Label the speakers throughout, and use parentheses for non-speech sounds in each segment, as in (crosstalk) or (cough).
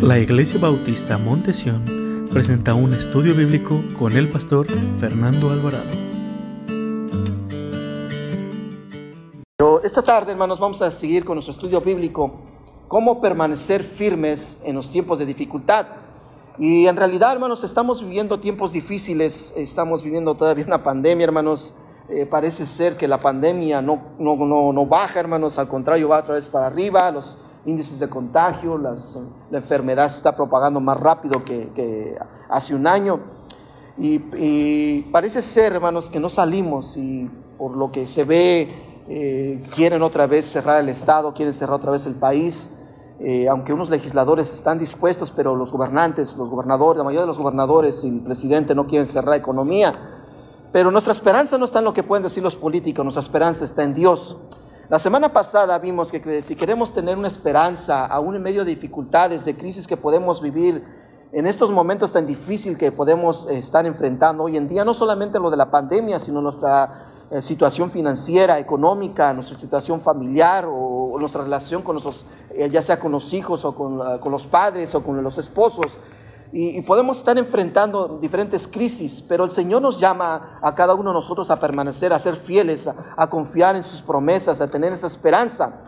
Speaker 1: La Iglesia Bautista Montesión presenta un estudio bíblico con el pastor Fernando Alvarado.
Speaker 2: Pero esta tarde, hermanos, vamos a seguir con nuestro estudio bíblico, cómo permanecer firmes en los tiempos de dificultad. Y en realidad, hermanos, estamos viviendo tiempos difíciles, estamos viviendo todavía una pandemia, hermanos. Eh, parece ser que la pandemia no, no, no, no baja, hermanos, al contrario, va otra vez para arriba. Los índices de contagio, las, la enfermedad se está propagando más rápido que, que hace un año. Y, y, parece ser, hermanos, que no salimos y por lo que se ve, eh, quieren otra vez cerrar el Estado, quieren cerrar otra vez el país. Eh, aunque unos legisladores están dispuestos, pero los gobernantes, los gobernadores, la mayoría de los gobernadores y el presidente no quieren cerrar la economía. Pero nuestra esperanza no está en lo que pueden decir los políticos, nuestra esperanza está en Dios. La semana pasada vimos que si queremos tener una esperanza, aún en medio de dificultades, de crisis que podemos vivir, en estos momentos tan difíciles que podemos estar enfrentando hoy en día, no solamente lo de la pandemia, sino nuestra eh, situación financiera, económica, nuestra situación familiar o, nuestra relación con nuestros, eh, ya sea con los hijos o con los padres o con los esposos. Y, podemos estar enfrentando diferentes crisis, pero el Señor nos llama a cada uno de nosotros a permanecer, a ser fieles, a, a confiar en sus promesas, a tener esa esperanza.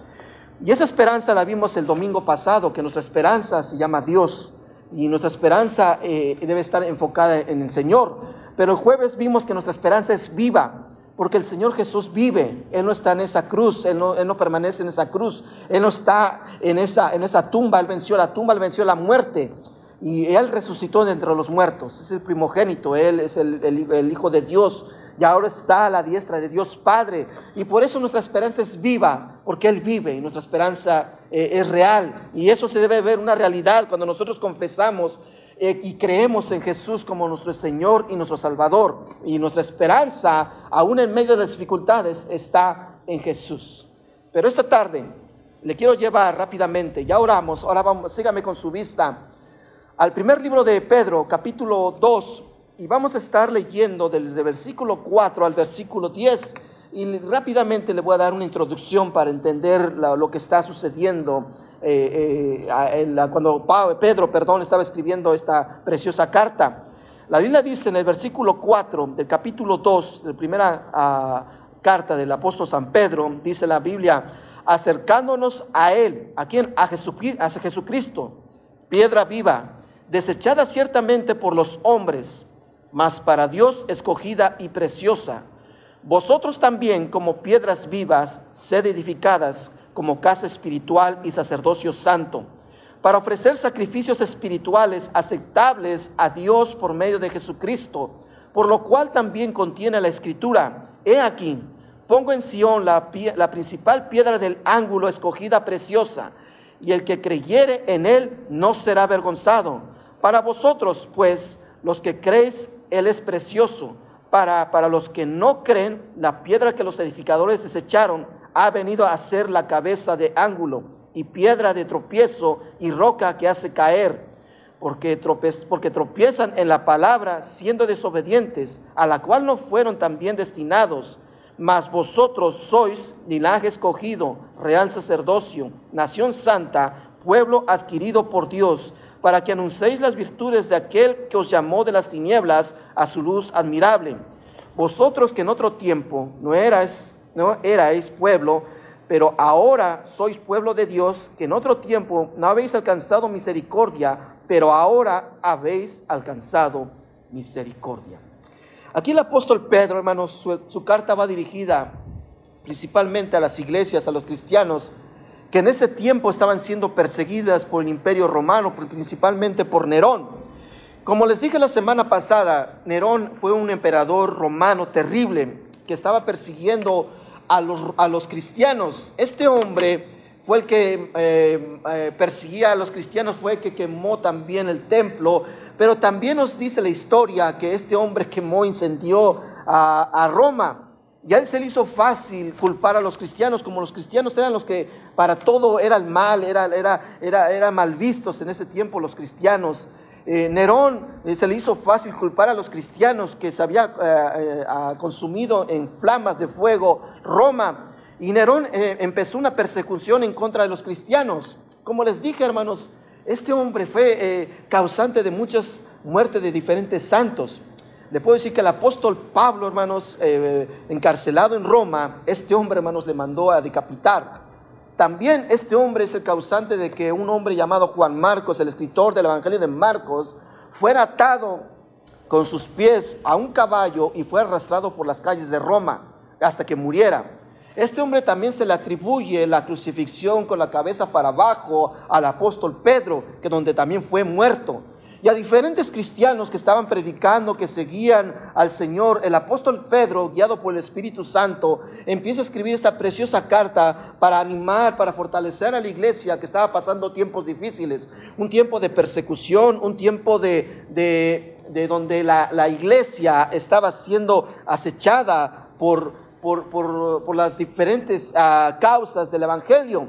Speaker 2: Y esa esperanza la vimos el domingo pasado, que nuestra esperanza se llama Dios y nuestra esperanza eh, debe estar enfocada en el Señor. Pero el jueves vimos que nuestra esperanza es viva, porque el Señor Jesús vive, Él no está en esa cruz, Él no, Él no permanece en esa cruz, Él no está en esa, en esa tumba, Él venció la tumba, Él venció la muerte y Él resucitó de entre los muertos, es el primogénito, Él es el, Hijo de Dios y ahora está a la diestra de Dios Padre y por eso nuestra esperanza es viva, porque Él vive y nuestra esperanza eh, es real y eso se debe ver una realidad cuando nosotros confesamos eh, y creemos en Jesús como nuestro Señor y nuestro Salvador. Y nuestra esperanza, aún en medio de las dificultades, está en Jesús. Pero esta tarde le quiero llevar rápidamente, ya oramos, ahora vamos, sígame con su vista, al primer libro de Pedro, capítulo 2, y vamos a estar leyendo desde versículo 4 al versículo 10. Y rápidamente le voy a dar una introducción para entender lo que está sucediendo eh, eh, cuando Pedro, perdón, estaba escribiendo esta preciosa carta. La Biblia dice en el versículo 4 del capítulo 2, de la primera uh, carta del apóstol San Pedro, dice la Biblia, acercándonos a Él, ¿a quién? A, Jesucristo, a Jesucristo, piedra viva, desechada ciertamente por los hombres, mas para Dios escogida y preciosa. Vosotros también, como piedras vivas, sed edificadas como casa espiritual y sacerdocio santo, para ofrecer sacrificios espirituales aceptables a Dios por medio de Jesucristo, por lo cual también contiene la escritura, he aquí, pongo en Sión la, la principal piedra del ángulo escogida preciosa, y el que creyere en él no será avergonzado. Para vosotros, pues, los que creéis, él es precioso. Para, para los que no creen, la piedra que los edificadores desecharon ha venido a ser la cabeza de ángulo y piedra de tropiezo y roca que hace caer, porque, porque tropiezan en la palabra siendo desobedientes, a la cual no fueron también destinados. Mas vosotros sois linaje escogido, real sacerdocio, nación santa, pueblo adquirido por Dios, para que anunciéis las virtudes de aquel que os llamó de las tinieblas a su luz admirable. Vosotros que en otro tiempo no erais no erais pueblo, pero ahora sois pueblo de Dios, que en otro tiempo no habéis alcanzado misericordia, pero ahora habéis alcanzado misericordia. Aquí el apóstol Pedro, hermanos, su, su, carta va dirigida principalmente a las iglesias, a los cristianos, que en ese tiempo estaban siendo perseguidas por el imperio romano, principalmente por Nerón. Como les dije la semana pasada, Nerón fue un emperador romano terrible que estaba persiguiendo a los, cristianos. Este hombre fue el que eh, eh, persiguía a los cristianos, fue el que quemó también el templo, pero también nos dice la historia que este hombre quemó, incendió a Roma. Ya se le hizo fácil culpar a los cristianos, como los cristianos eran los que para todo era el mal, era, era, era, era mal vistos en ese tiempo los cristianos. Eh, Nerón eh, se le hizo fácil culpar a los cristianos que se había eh, consumido en flamas de fuego Roma. Y Nerón empezó una persecución en contra de los cristianos. Como les dije, hermanos, Este hombre fue causante de muchas muertes de diferentes santos. Le puedo decir que el apóstol Pablo, hermanos, eh, encarcelado en Roma, este hombre, hermanos, le mandó a decapitar. También este hombre es el causante de que un hombre llamado Juan Marcos, el escritor del Evangelio de Marcos, fuera atado con sus pies a un caballo y fue arrastrado por las calles de Roma hasta que muriera. Este hombre también se le atribuye la crucifixión con la cabeza para abajo al apóstol Pedro, que donde también fue muerto. Y a diferentes cristianos que estaban predicando, que seguían al Señor, el apóstol Pedro, guiado por el Espíritu Santo, empieza a escribir esta preciosa carta para animar, para fortalecer a la iglesia que estaba pasando tiempos difíciles, un tiempo de persecución, un tiempo de, de, donde la, la iglesia estaba siendo acechada por por, las diferentes ah, causas del Evangelio.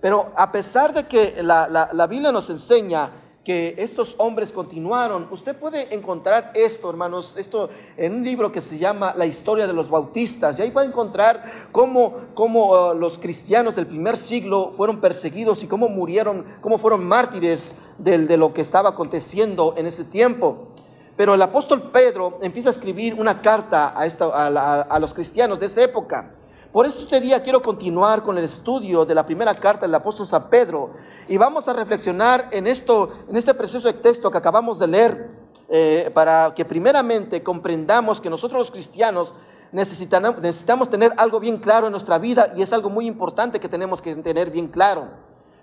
Speaker 2: Pero a pesar de que la, Biblia nos enseña que estos hombres continuaron. Usted puede encontrar esto, hermanos, esto en un libro que se llama La historia de los bautistas. Y ahí puede encontrar cómo, cómo ah, los cristianos del primer siglo fueron perseguidos y cómo murieron, cómo fueron mártires de, de lo que estaba aconteciendo en ese tiempo. Pero el apóstol Pedro empieza a escribir una carta a, los cristianos de esa época. Por eso este día quiero continuar con el estudio de la primera carta del apóstol San Pedro y vamos a reflexionar en, esto, en este precioso texto que acabamos de leer eh, para que primeramente comprendamos que nosotros los cristianos necesitamos, necesitamos tener algo bien claro en nuestra vida y es algo muy importante que tenemos que tener bien claro.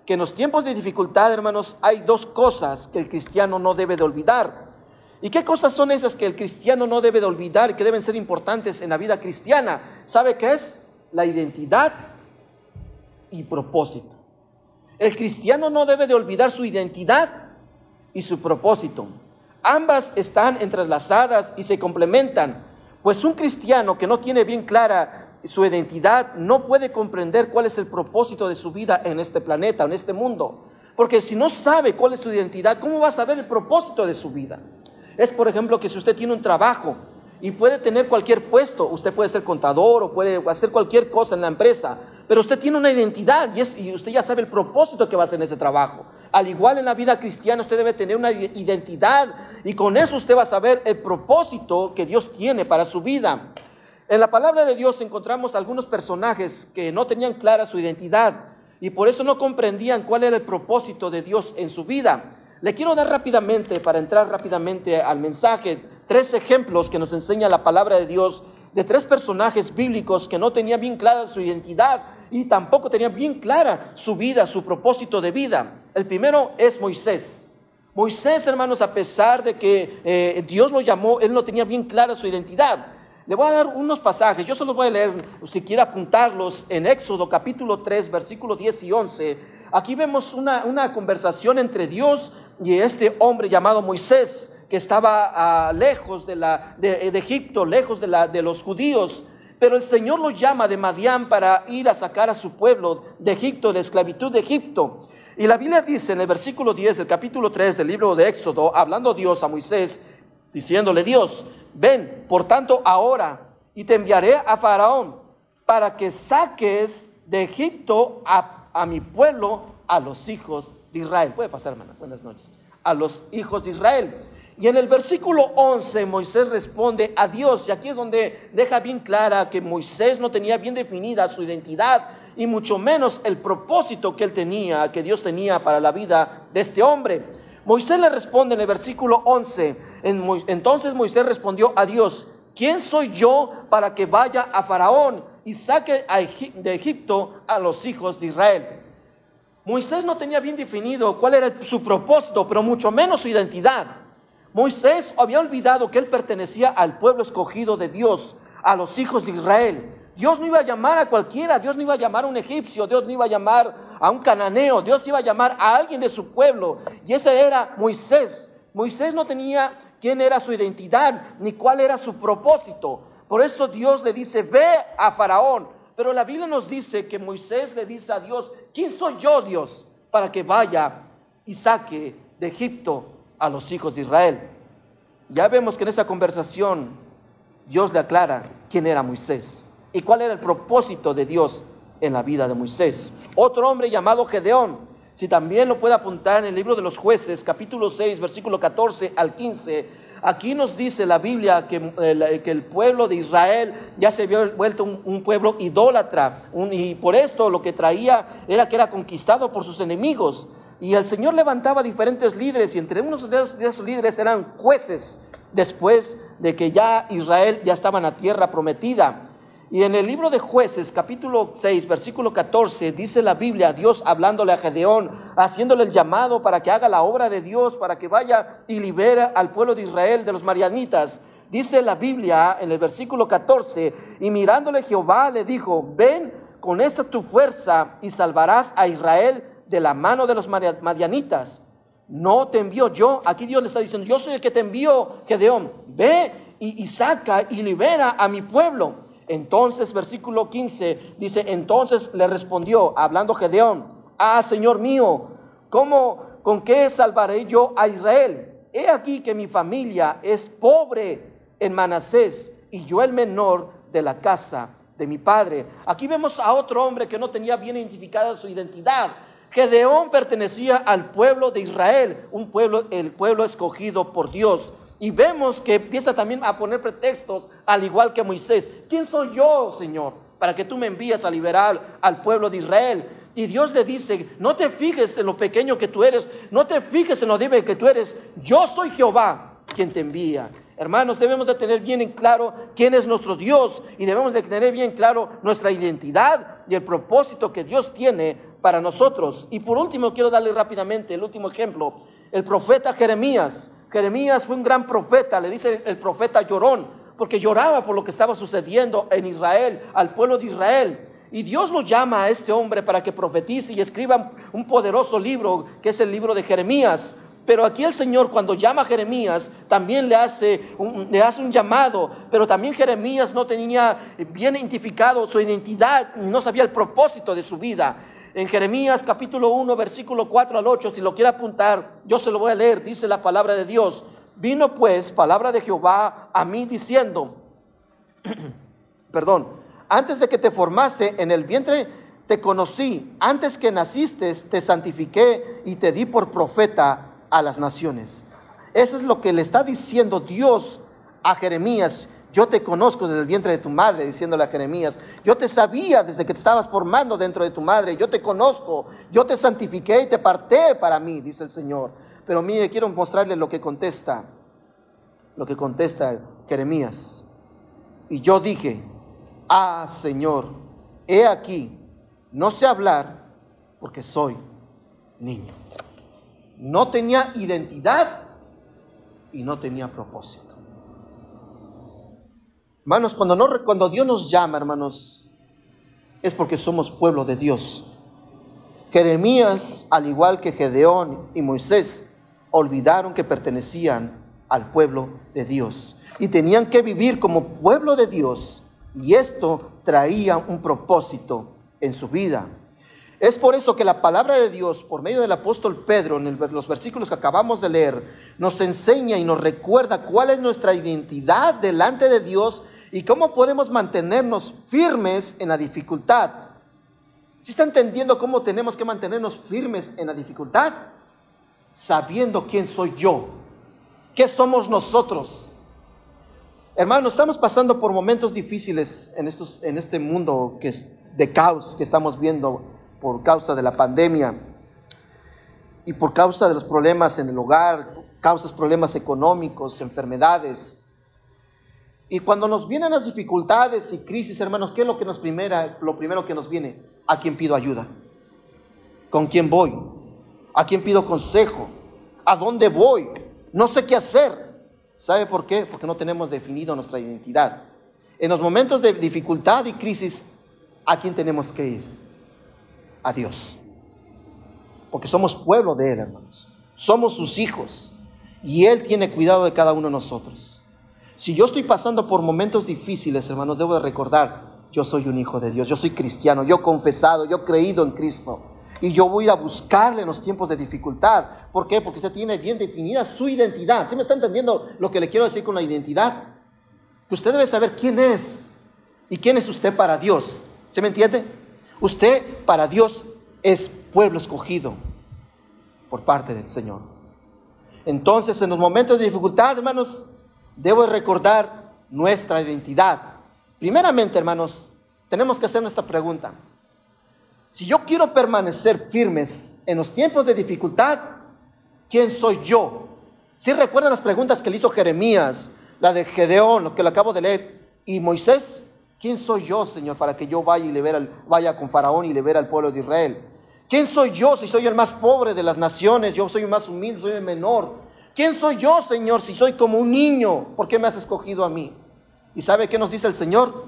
Speaker 2: Que en los tiempos de dificultad, hermanos, hay dos cosas que el cristiano no debe de olvidar. ¿Y qué cosas son esas que el cristiano no debe de olvidar que deben ser importantes en la vida cristiana? ¿Sabe qué es? La identidad y propósito. El cristiano no debe de olvidar su identidad y su propósito. Ambas están entrelazadas y se complementan, pues un cristiano que no tiene bien clara su identidad no puede comprender cuál es el propósito de su vida en este planeta, en este mundo. Porque si no sabe cuál es su identidad, ¿cómo va a saber el propósito de su vida? Es, por ejemplo, que si usted tiene un trabajo y puede tener cualquier puesto, usted puede ser contador o puede hacer cualquier cosa en la empresa, pero usted tiene una identidad y, y, usted ya sabe el propósito que va a hacer en ese trabajo. Al igual en la vida cristiana, usted debe tener una identidad y con eso usted va a saber el propósito que Dios tiene para su vida. En la palabra de Dios encontramos algunos personajes que no tenían clara su identidad y por eso no comprendían cuál era el propósito de Dios en su vida. Le quiero dar rápidamente, para entrar rápidamente al mensaje, tres ejemplos que nos enseña la palabra de Dios de tres personajes bíblicos que no tenían bien clara su identidad y tampoco tenían bien clara su vida, su propósito de vida. El primero es Moisés. Moisés, hermanos, a pesar de que eh, Dios lo llamó, él no tenía bien clara su identidad. Le voy a dar unos pasajes, yo se los voy a leer, si quiere apuntarlos, en Éxodo capítulo 3, versículos 10 y 11. Aquí vemos una, una conversación entre Dios y este hombre llamado Moisés, estaba ah, lejos de, la, de, Egipto, lejos de, los judíos, pero el Señor lo llama de Madián para ir a sacar a su pueblo de Egipto, de la esclavitud de Egipto. Y la Biblia dice en el versículo 10 del capítulo 3 del libro de Éxodo, hablando Dios a Moisés, diciéndole Dios, ven, por tanto, ahora y te enviaré a Faraón para que saques de Egipto a, a mi pueblo, a los hijos de Israel. Puede pasar, hermana. Buenas noches. A los hijos de Israel. Y en el versículo 11 Moisés responde a Dios. Y aquí es donde deja bien clara que Moisés no tenía bien definida su identidad y mucho menos el propósito que él tenía, que Dios tenía para la vida de este hombre. Moisés le responde en el versículo 11. Entonces Moisés respondió a Dios, ¿quién soy yo para que vaya a Faraón y saque de Egipto a los hijos de Israel? Moisés no tenía bien definido cuál era su propósito, pero mucho menos su identidad. Moisés había olvidado que él pertenecía al pueblo escogido de Dios, a los hijos de Israel. Dios no iba a llamar a cualquiera, Dios no iba a llamar a un egipcio, Dios no iba a llamar a un cananeo, Dios iba a llamar a alguien de su pueblo. Y ese era Moisés. Moisés no tenía quién era su identidad ni cuál era su propósito. Por eso Dios le dice, ve a Faraón, pero la Biblia nos dice que Moisés le dice a Dios, ¿quién soy yo, Dios, para que vaya y saque de Egipto a los hijos de Israel? Ya vemos que en esa conversación Dios le aclara quién era Moisés y cuál era el propósito de Dios en la vida de Moisés. Otro hombre llamado Gedeón. Si también lo puede apuntar en el libro de los jueces, capítulo 6, versículo 14 al 15, aquí nos dice la Biblia que, eh, que el pueblo de Israel ya se había vuelto un, pueblo idólatra, y por esto lo que traía era que era conquistado por sus enemigos. Y el Señor levantaba diferentes líderes, y entre unos de esos líderes eran jueces, después de que ya Israel ya estaba en la tierra prometida. Y en el libro de jueces, capítulo 6, versículo 14, dice la Biblia, Dios hablándole a Gedeón, haciéndole el llamado para que haga la obra de Dios, para que vaya y libere al pueblo de Israel de los marianitas. Dice la Biblia en el versículo 14, y mirándole Jehová le dijo, ven con esta tu fuerza y salvarás a Israel de la mano de los marianitas. No te envío yo, aquí Dios le está diciendo, yo soy el que te envío, Gedeón, ve y, y saca y libera a mi pueblo. Entonces, versículo 15 dice, entonces le respondió, hablando Gedeón, ah, Señor mío, ¿cómo, con qué salvaré yo a Israel? He aquí que mi familia es pobre en Manasés y yo el menor de la casa de mi padre. Aquí vemos a otro hombre que no tenía bien identificada su identidad. Gedeón pertenecía al pueblo de Israel, un pueblo, el pueblo escogido por Dios. Y vemos que empieza también a poner pretextos, al igual que Moisés. ¿Quién soy yo, Señor, para que tú me envíes a liberar al pueblo de Israel? Y Dios le dice, no te fijes en lo pequeño que tú eres, no te fijes en lo débil que tú eres, yo soy Jehová quien te envía. Hermanos, debemos de tener bien en claro quién es nuestro Dios y debemos de tener bien claro nuestra identidad y el propósito que Dios tiene para nosotros. Y por último, quiero darle rápidamente el último ejemplo, el profeta Jeremías. Jeremías fue un gran profeta, le dice el profeta llorón, porque lloraba por lo que estaba sucediendo en Israel, al pueblo de Israel. Y Dios lo llama a este hombre para que profetice y escriba un poderoso libro, que es el libro de Jeremías. Pero aquí el Señor cuando llama a Jeremías también le hace, un, le hace un llamado, pero también Jeremías no tenía bien identificado su identidad, no sabía el propósito de su vida en Jeremías capítulo 1, versículo 4 al 8, si lo quiere apuntar, yo se lo voy a leer, dice la palabra de Dios. Vino pues palabra de Jehová a mí diciendo, (clears throat) perdón, antes de que te formase en el vientre, te conocí, antes que naciste, te santifiqué y te di por profeta a las naciones. Eso es lo que le está diciendo Dios a Jeremías. Yo te conozco desde el vientre de tu madre, diciéndole a Jeremías. Yo te sabía desde que te estabas formando dentro de tu madre. Yo te conozco. Yo te santifiqué y te parté para mí, dice el Señor. Pero mire, quiero mostrarle lo que contesta. Lo que contesta Jeremías. Y yo dije, ah, Señor, he aquí, no sé hablar porque soy niño. No tenía identidad y no tenía propósito. Hermanos, cuando, no, cuando Dios nos llama, hermanos, es porque somos pueblo de Dios. Jeremías, al igual que Gedeón y Moisés, olvidaron que pertenecían al pueblo de Dios y tenían que vivir como pueblo de Dios y esto traía un propósito en su vida. Es por eso que la palabra de Dios, por medio del apóstol Pedro, en los versículos que acabamos de leer, nos enseña y nos recuerda cuál es nuestra identidad delante de Dios y cómo podemos mantenernos firmes en la dificultad. ¿Si está entendiendo cómo tenemos que mantenernos firmes en la dificultad? Sabiendo quién soy yo, qué somos nosotros. Hermano, estamos pasando por momentos difíciles en, estos, en este mundo que es de caos que estamos viendo por causa de la pandemia y por causa de los problemas en el hogar, causas problemas económicos, enfermedades. Y cuando nos vienen las dificultades y crisis, hermanos, ¿qué es lo que nos primera, lo primero que nos viene? ¿A quién pido ayuda? ¿Con quién voy? ¿A quién pido consejo? ¿A dónde voy? No sé qué hacer. ¿Sabe por qué? Porque no tenemos definido nuestra identidad. En los momentos de dificultad y crisis, ¿a quién tenemos que ir? A Dios. Porque somos pueblo de Él, hermanos. Somos sus hijos. Y Él tiene cuidado de cada uno de nosotros. Si yo estoy pasando por momentos difíciles, hermanos, debo de recordar, yo soy un hijo de Dios, yo soy cristiano, yo he confesado, yo he creído en Cristo. Y yo voy a buscarle en los tiempos de dificultad. ¿Por qué? Porque usted tiene bien definida su identidad. ¿Sí me está entendiendo lo que le quiero decir con la identidad? Usted debe saber quién es y quién es usted para Dios. ¿Se me entiende? Usted para Dios es pueblo escogido. por parte del Señor. Entonces, en los momentos de dificultad, hermanos, debo recordar nuestra identidad. Primeramente, hermanos, tenemos que hacer esta pregunta. Si yo quiero permanecer firmes en los tiempos de dificultad, ¿quién soy yo? Si recuerdan las preguntas que le hizo Jeremías, la de Gedeón, lo que le acabo de leer, y Moisés, ¿quién soy yo, Señor, para que yo vaya y le vea vaya con Faraón y le vea al pueblo de Israel? ¿Quién soy yo si soy el más pobre de las naciones? Yo soy el más humilde, soy el menor. ¿Quién soy yo, Señor, si soy como un niño? ¿Por qué me has escogido a mí? ¿Y sabe qué nos dice el Señor?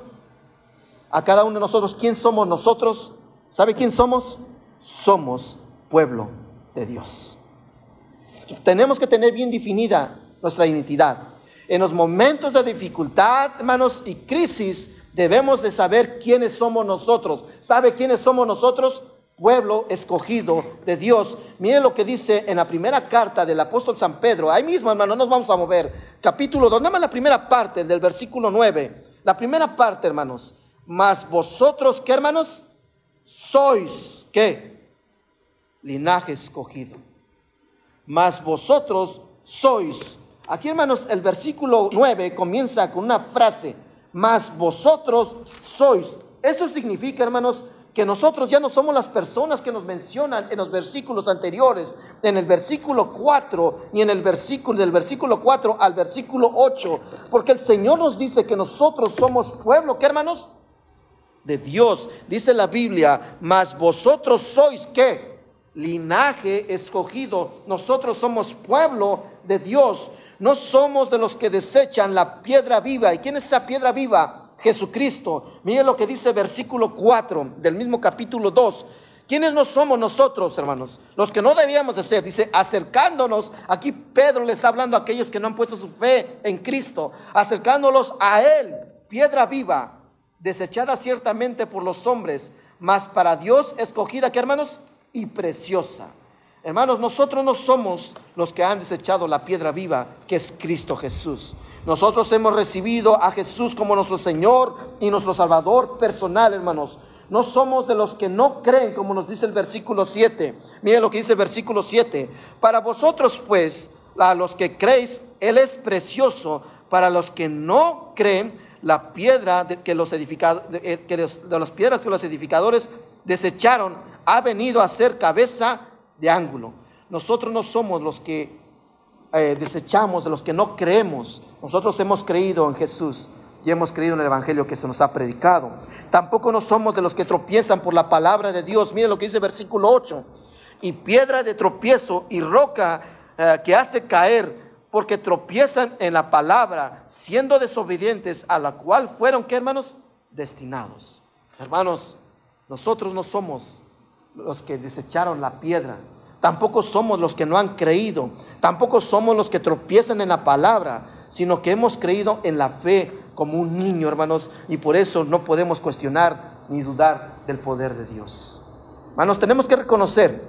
Speaker 2: A cada uno de nosotros, ¿quién somos nosotros? ¿Sabe quién somos? Somos pueblo de Dios. Tenemos que tener bien definida nuestra identidad. En los momentos de dificultad, hermanos, y crisis, debemos de saber quiénes somos nosotros. ¿Sabe quiénes somos nosotros? Pueblo escogido de Dios. Miren lo que dice en la primera carta del apóstol San Pedro. Ahí mismo, hermano, nos vamos a mover. Capítulo 2, nada más la primera parte del versículo 9. La primera parte, hermanos. Mas vosotros, ¿qué hermanos? sois, ¿qué? Linaje escogido. Mas vosotros sois. Aquí, hermanos, el versículo 9 comienza con una frase, mas vosotros sois. Eso significa, hermanos, que nosotros ya no somos las personas que nos mencionan en los versículos anteriores, en el versículo 4, ni en el versículo del versículo 4 al versículo 8, porque el Señor nos dice que nosotros somos pueblo, ¿qué hermanos? de Dios. Dice la Biblia, mas vosotros sois qué? Linaje escogido. Nosotros somos pueblo de Dios. No somos de los que desechan la piedra viva. ¿Y quién es esa piedra viva? Jesucristo. Mire lo que dice versículo 4 del mismo capítulo 2. ¿Quiénes no somos nosotros, hermanos? Los que no debíamos de ser. Dice, acercándonos. Aquí Pedro le está hablando a aquellos que no han puesto su fe en Cristo. Acercándolos a Él, piedra viva desechada ciertamente por los hombres, mas para Dios escogida, ¿qué hermanos? Y preciosa. Hermanos, nosotros no somos los que han desechado la piedra viva, que es Cristo Jesús. Nosotros hemos recibido a Jesús como nuestro Señor y nuestro Salvador personal, hermanos. No somos de los que no creen, como nos dice el versículo 7. Miren lo que dice el versículo 7. Para vosotros, pues, a los que creéis, Él es precioso. Para los que no creen, la piedra que los edificadores, eh, que de las piedras que los edificadores desecharon ha venido a ser cabeza de ángulo. Nosotros no somos los que eh, desechamos, de los que no creemos. Nosotros hemos creído en Jesús y hemos creído en el Evangelio que se nos ha predicado. Tampoco no somos de los que tropiezan por la palabra de Dios. Miren lo que dice el versículo 8. Y piedra de tropiezo y roca eh, que hace caer porque tropiezan en la palabra, siendo desobedientes a la cual fueron, ¿qué hermanos? Destinados. Hermanos, nosotros no somos los que desecharon la piedra, tampoco somos los que no han creído, tampoco somos los que tropiezan en la palabra, sino que hemos creído en la fe como un niño, hermanos, y por eso no podemos cuestionar ni dudar del poder de Dios. Hermanos, tenemos que reconocer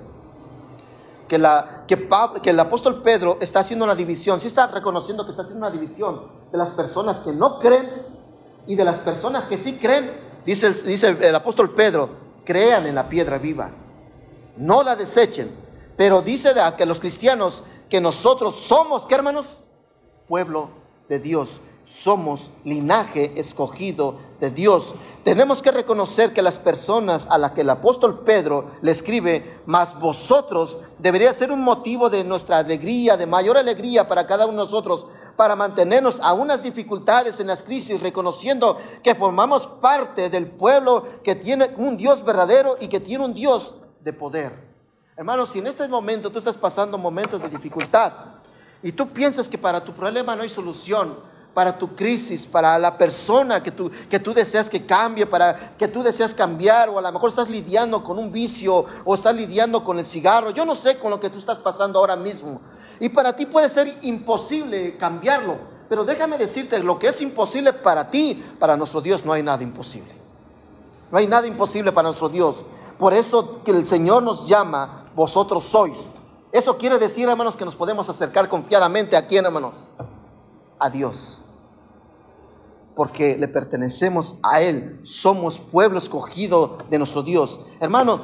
Speaker 2: que, el apóstol Pedro está haciendo una división, sí está reconociendo que está haciendo una división de las personas que no creen y de las personas que sí creen. Dice el apóstol Pedro, crean en la piedra viva, no la desechen, pero dice de que los cristianos que nosotros somos, ¿qué hermanos? Pueblo de Dios, somos linaje escogido de Dios. Tenemos que reconocer que las personas a las que el apóstol Pedro le escribe, más vosotros, debería ser un motivo de nuestra alegría, de mayor alegría para cada uno de nosotros, para mantenernos a unas dificultades en las crisis, reconociendo que formamos parte del pueblo que tiene un Dios verdadero y que tiene un Dios de poder. Hermanos, si en este momento tú estás pasando momentos de dificultad y tú piensas que para tu problema no hay solución, para tu crisis, para la persona que tú, que tú deseas que cambie, para que tú deseas cambiar, o a lo mejor estás lidiando con un vicio, o estás lidiando con el cigarro, yo no sé con lo que tú estás pasando ahora mismo. Y para ti puede ser imposible cambiarlo, pero déjame decirte, lo que es imposible para ti, para nuestro Dios no hay nada imposible. No hay nada imposible para nuestro Dios. Por eso que el Señor nos llama, vosotros sois. Eso quiere decir, hermanos, que nos podemos acercar confiadamente a quién, hermanos? A Dios porque le pertenecemos a Él. Somos pueblo escogido de nuestro Dios. Hermano,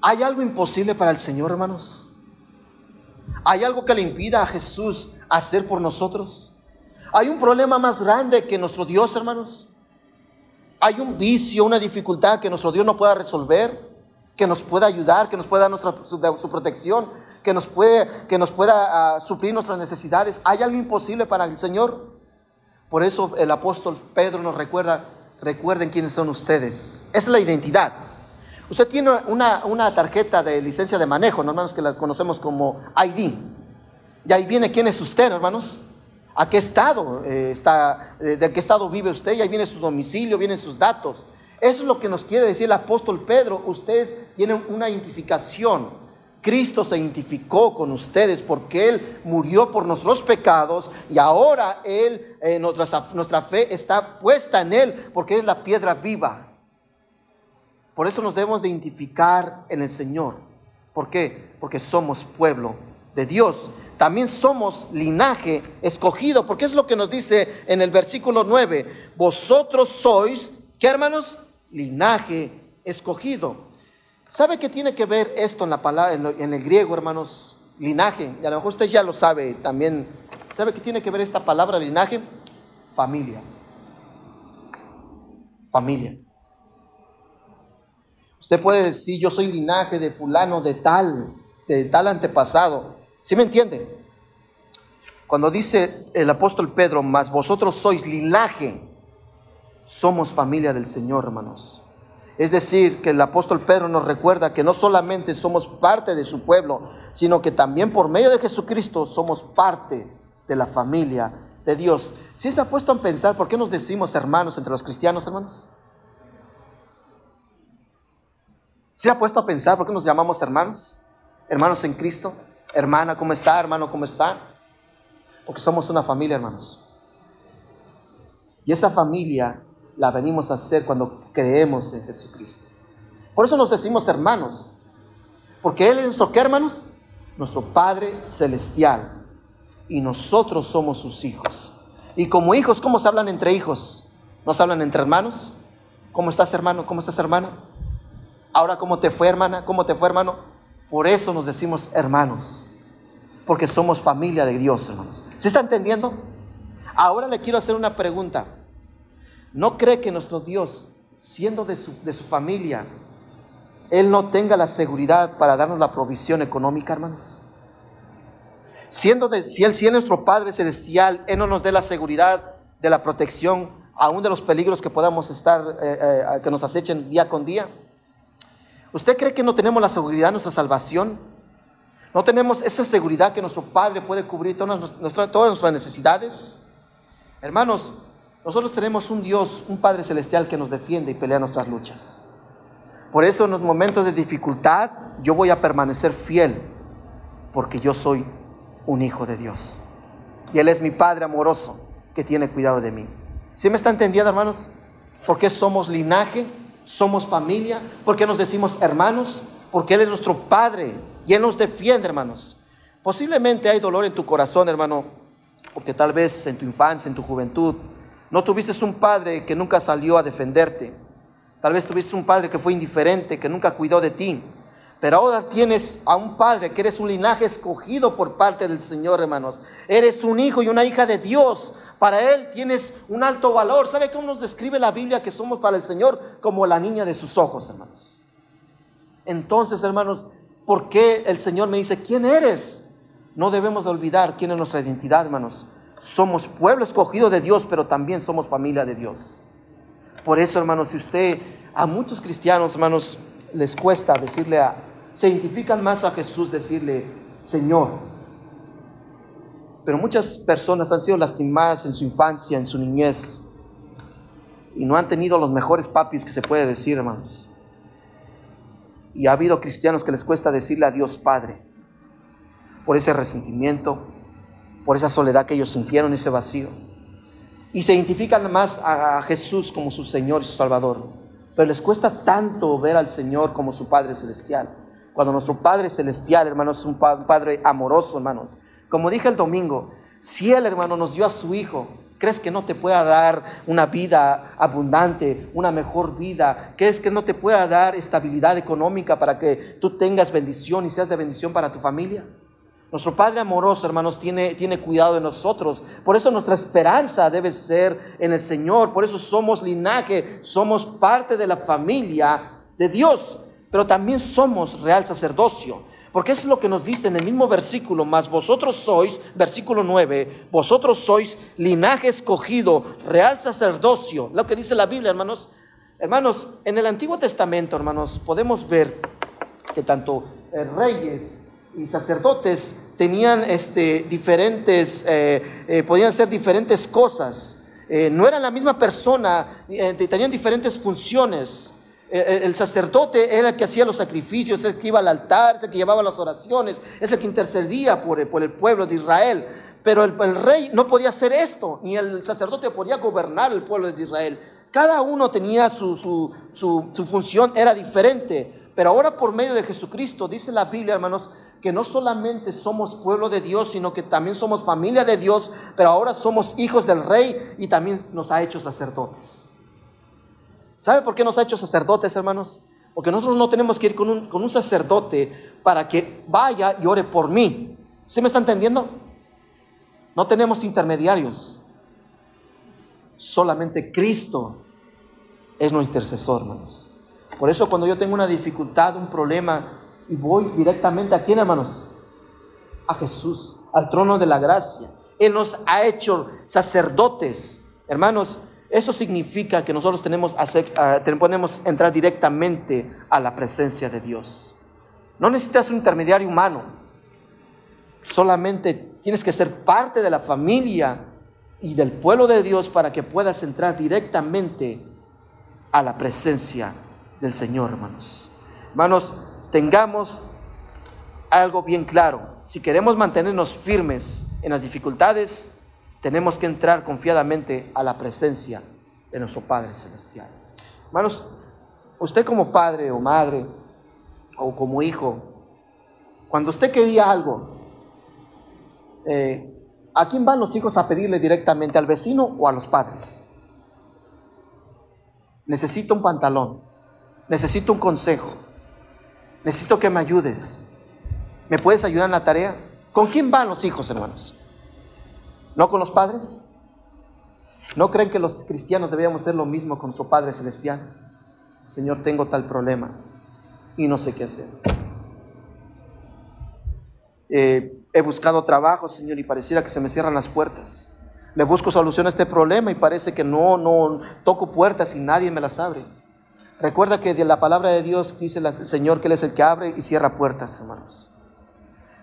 Speaker 2: ¿hay algo imposible para el Señor, hermanos? ¿Hay algo que le impida a Jesús hacer por nosotros? ¿Hay un problema más grande que nuestro Dios, hermanos? ¿Hay un vicio, una dificultad que nuestro Dios no pueda resolver? ¿Que nos pueda ayudar? ¿Que nos pueda dar nuestra, su, protección? ¿Que nos, puede, que nos pueda ah, suplir nuestras necesidades? ¿Hay algo imposible para el Señor? Por eso el apóstol Pedro nos recuerda, recuerden quiénes son ustedes. Es la identidad. Usted tiene una, tarjeta de licencia de manejo, hermanos, que la conocemos como ID. Y ahí viene quién es usted, hermanos. ¿A qué estado eh, está, eh, de qué estado vive usted? Y ahí viene su domicilio, vienen sus datos. Eso es lo que nos quiere decir el apóstol Pedro. Ustedes tienen una identificación. Cristo se identificó con ustedes porque Él murió por nuestros pecados y ahora Él, eh, nuestra, fe está puesta en Él porque es la piedra viva. Por eso nos debemos de identificar en el Señor. ¿Por qué? Porque somos pueblo de Dios. También somos linaje escogido, porque es lo que nos dice en el versículo 9. Vosotros sois, ¿qué hermanos? Linaje escogido. ¿Sabe qué tiene que ver esto en la palabra, en, el griego, hermanos? Linaje. Y a lo mejor usted ya lo sabe también. ¿Sabe qué tiene que ver esta palabra linaje? Familia. Familia. Usted puede decir, yo soy linaje de fulano, de tal, de tal antepasado. ¿Sí me entiende? Cuando dice el apóstol Pedro, más vosotros sois linaje, somos familia del Señor, hermanos. Es decir, que el apóstol Pedro nos recuerda que no solamente somos parte de su pueblo, sino que también por medio de Jesucristo somos parte de la familia de Dios. Si se ha puesto a pensar, ¿por qué nos decimos hermanos entre los cristianos, hermanos? ¿Se ha puesto a pensar por qué nos llamamos hermanos? Hermanos en Cristo. Hermana, ¿cómo está? Hermano, ¿cómo está? Porque somos una familia, hermanos. Y esa familia la venimos a hacer cuando creemos en Jesucristo. Por eso nos decimos hermanos. Porque Él es nuestro qué, hermanos? Nuestro Padre Celestial. Y nosotros somos sus hijos. Y como hijos, ¿cómo se hablan entre hijos? ¿No se hablan entre hermanos? ¿Cómo estás, hermano? ¿Cómo estás, hermana? Ahora, ¿cómo te fue, hermana? ¿Cómo te fue, hermano? Por eso nos decimos hermanos. Porque somos familia de Dios, hermanos. ¿Se está entendiendo? Ahora le quiero hacer una pregunta. ¿No cree que nuestro Dios, siendo de su, familia, Él no tenga la seguridad para darnos la provisión económica, hermanos? Siendo de, si, él, si es nuestro Padre Celestial, Él no nos dé la seguridad de la protección, aún de los peligros que podamos estar, eh, eh, que nos acechen día con día. ¿Usted cree que no tenemos la seguridad de nuestra salvación? ¿No tenemos esa seguridad que nuestro Padre puede cubrir todas nuestras, todas nuestras necesidades? Hermanos, nosotros tenemos un Dios, un Padre Celestial que nos defiende y pelea nuestras luchas. Por eso en los momentos de dificultad yo voy a permanecer fiel, porque yo soy un hijo de Dios. Y Él es mi Padre amoroso que tiene cuidado de mí. ¿Sí me está entendiendo, hermanos? Porque somos linaje, somos familia, porque nos decimos hermanos, porque Él es nuestro Padre y Él nos defiende, hermanos. Posiblemente hay dolor en tu corazón, hermano, porque tal vez en tu infancia, en tu juventud, no tuviste un padre que nunca salió a defenderte. Tal vez tuviste un padre que fue indiferente, que nunca cuidó de ti. Pero ahora tienes a un padre que eres un linaje escogido por parte del Señor, hermanos. Eres un hijo y una hija de Dios. Para Él tienes un alto valor. ¿Sabe cómo nos describe la Biblia que somos para el Señor? Como la niña de sus ojos, hermanos. Entonces, hermanos, ¿por qué el Señor me dice, ¿quién eres? No debemos olvidar quién es nuestra identidad, hermanos somos pueblo escogido de Dios, pero también somos familia de Dios. Por eso, hermanos, si usted, a muchos cristianos, hermanos, les cuesta decirle a, se identifican más a Jesús, decirle, Señor. Pero muchas personas han sido lastimadas en su infancia, en su niñez, y no han tenido los mejores papis que se puede decir, hermanos. Y ha habido cristianos que les cuesta decirle a Dios Padre, por ese resentimiento, por esa soledad que ellos sintieron, ese vacío. Y se identifican más a Jesús como su Señor y su Salvador. Pero les cuesta tanto ver al Señor como su Padre Celestial. Cuando nuestro Padre Celestial, hermanos, es un Padre amoroso, hermanos. Como dije el domingo, si Él, hermano, nos dio a su Hijo, ¿crees que no te pueda dar una vida abundante, una mejor vida? ¿Crees que no te pueda dar estabilidad económica para que tú tengas bendición y seas de bendición para tu familia? Nuestro Padre amoroso, hermanos, tiene, tiene cuidado de nosotros. Por eso nuestra esperanza debe ser en el Señor. Por eso somos linaje, somos parte de la familia de Dios. Pero también somos real sacerdocio. Porque es lo que nos dice en el mismo versículo, más vosotros sois, versículo 9, vosotros sois linaje escogido, real sacerdocio. Lo que dice la Biblia, hermanos. Hermanos, en el Antiguo Testamento, hermanos, podemos ver que tanto eh, reyes y sacerdotes tenían este, diferentes, eh, eh, podían ser diferentes cosas. no eran la misma persona, tenían diferentes funciones. El sacerdote era el que hacía los sacrificios, el que iba al altar, es el que llevaba las oraciones, es el que intercedía por el, pueblo de Israel. Pero el, el, rey no podía hacer esto, ni el sacerdote podía gobernar el pueblo de Israel. Cada uno tenía su, su, su, su función, era diferente. Pero ahora por medio de Jesucristo, dice la Biblia, hermanos, que no solamente somos pueblo de Dios, sino que también somos familia de Dios, pero ahora somos hijos del rey y también nos ha hecho sacerdotes. ¿Sabe por qué nos ha hecho sacerdotes, hermanos? Porque nosotros no tenemos que ir con un, con un sacerdote para que vaya y ore por mí. ¿Sí me está entendiendo? No tenemos intermediarios. Solamente Cristo es nuestro intercesor, hermanos. Por eso cuando yo tengo una dificultad, un problema, y voy directamente a quién, hermanos? A Jesús, al trono de la gracia. Él nos ha hecho sacerdotes. Hermanos, eso significa que nosotros tenemos, ah, podemos entrar directamente a la presencia de Dios. No necesitas un intermediario humano. Solamente tienes que ser parte de la familia y del pueblo de Dios para que puedas entrar directamente a la presencia del Señor, hermanos. Hermanos, tengamos algo bien claro. Si queremos mantenernos firmes en las dificultades, tenemos que entrar confiadamente a la presencia de nuestro Padre Celestial. Hermanos, usted como padre o madre o como hijo, cuando usted quería algo, eh, ¿a quién van los hijos a pedirle directamente? ¿Al vecino o a los padres? Necesito un pantalón necesito un consejo, necesito que me ayudes. ¿Me puedes ayudar en la tarea? ¿Con quién van los hijos, hermanos? ¿No con los padres? ¿No creen que los cristianos debíamos hacer lo mismo con nuestro Padre Celestial? Señor, tengo tal problema y no sé qué hacer. Eh, he buscado trabajo, Señor, y pareciera que se me cierran las puertas. Le busco solución a este problema y parece que no, no toco puertas y nadie me las abre. Recuerda que de la palabra de Dios dice el Señor que Él es el que abre y cierra puertas, hermanos.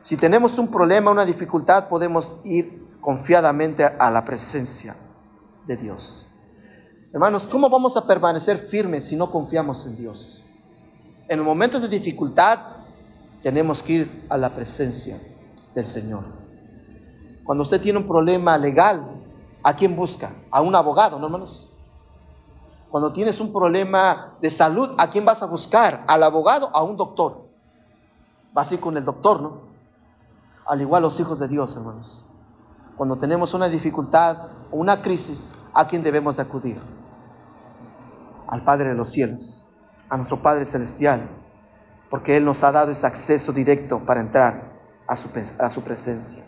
Speaker 2: Si tenemos un problema, una dificultad, podemos ir confiadamente a la presencia de Dios. Hermanos, ¿cómo vamos a permanecer firmes si no confiamos en Dios? En momentos de dificultad tenemos que ir a la presencia del Señor. Cuando usted tiene un problema legal, ¿a quién busca? A un abogado, ¿no, hermanos? Cuando tienes un problema de salud, ¿a quién vas a buscar? ¿Al abogado a un doctor? Vas a ir con el doctor, ¿no? Al igual los hijos de Dios, hermanos. Cuando tenemos una dificultad o una crisis, ¿a quién debemos acudir? Al Padre de los cielos, a nuestro Padre celestial, porque Él nos ha dado ese acceso directo para entrar a su, a su presencia.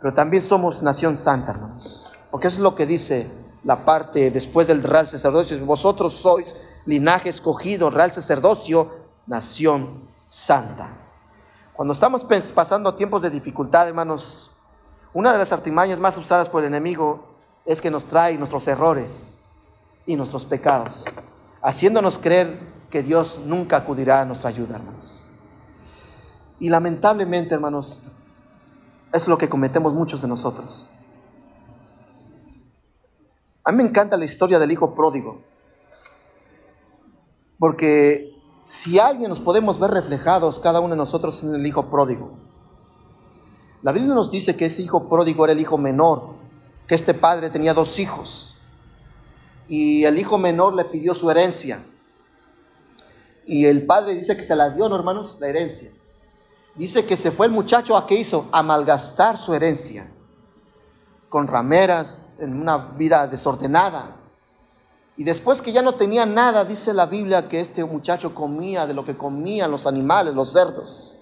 Speaker 2: Pero también somos nación santa, hermanos, porque eso es lo que dice la parte después del real sacerdocio. Vosotros sois linaje escogido, real sacerdocio, nación santa. Cuando estamos pasando tiempos de dificultad, hermanos, una de las artimañas más usadas por el enemigo es que nos trae nuestros errores y nuestros pecados, haciéndonos creer que Dios nunca acudirá a nuestra ayuda, hermanos. Y lamentablemente, hermanos, es lo que cometemos muchos de nosotros. A mí me encanta la historia del hijo pródigo, porque si alguien nos podemos ver reflejados, cada uno de nosotros en el hijo pródigo. La Biblia nos dice que ese hijo pródigo era el hijo menor, que este padre tenía dos hijos, y el hijo menor le pidió su herencia. Y el padre dice que se la dio, ¿no, hermanos? La herencia. Dice que se fue el muchacho a qué hizo? A malgastar su herencia con rameras, en una vida desordenada. Y después que ya no tenía nada, dice la Biblia que este muchacho comía de lo que comían los animales, los cerdos.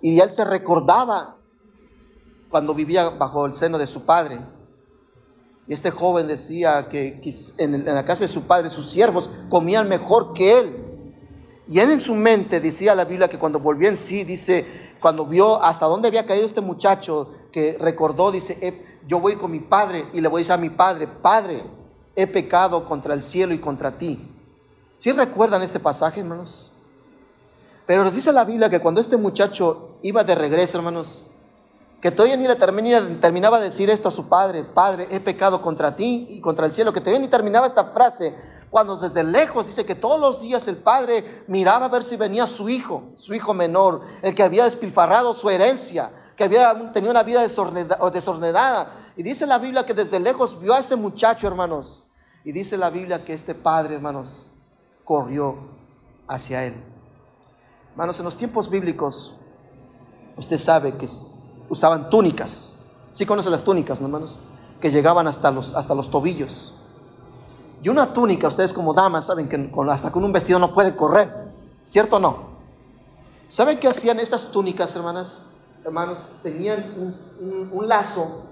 Speaker 2: Y él se recordaba cuando vivía bajo el seno de su padre. Y este joven decía que en la casa de su padre sus siervos comían mejor que él. Y él en su mente decía la Biblia que cuando volvió en sí, dice, cuando vio hasta dónde había caído este muchacho, que recordó, dice, yo voy con mi padre y le voy a decir a mi padre, Padre, he pecado contra el cielo y contra ti. ¿Sí recuerdan ese pasaje, hermanos? Pero nos dice la Biblia que cuando este muchacho iba de regreso, hermanos, que todavía ni le terminaba de decir esto a su padre, Padre, he pecado contra ti y contra el cielo, que todavía ni terminaba esta frase, cuando desde lejos dice que todos los días el padre miraba a ver si venía su hijo, su hijo menor, el que había despilfarrado su herencia, que había tenido una vida desordenada. Y dice la Biblia que desde lejos vio a ese muchacho, hermanos. Y dice la Biblia que este padre, hermanos, corrió hacia él. Hermanos, en los tiempos bíblicos, usted sabe que usaban túnicas. ¿Sí conocen las túnicas, hermanos? Que llegaban hasta los, hasta los tobillos. Y una túnica, ustedes como damas saben que hasta con un vestido no puede correr, ¿cierto o no? ¿Saben qué hacían esas túnicas, hermanas? Hermanos, tenían un, lazo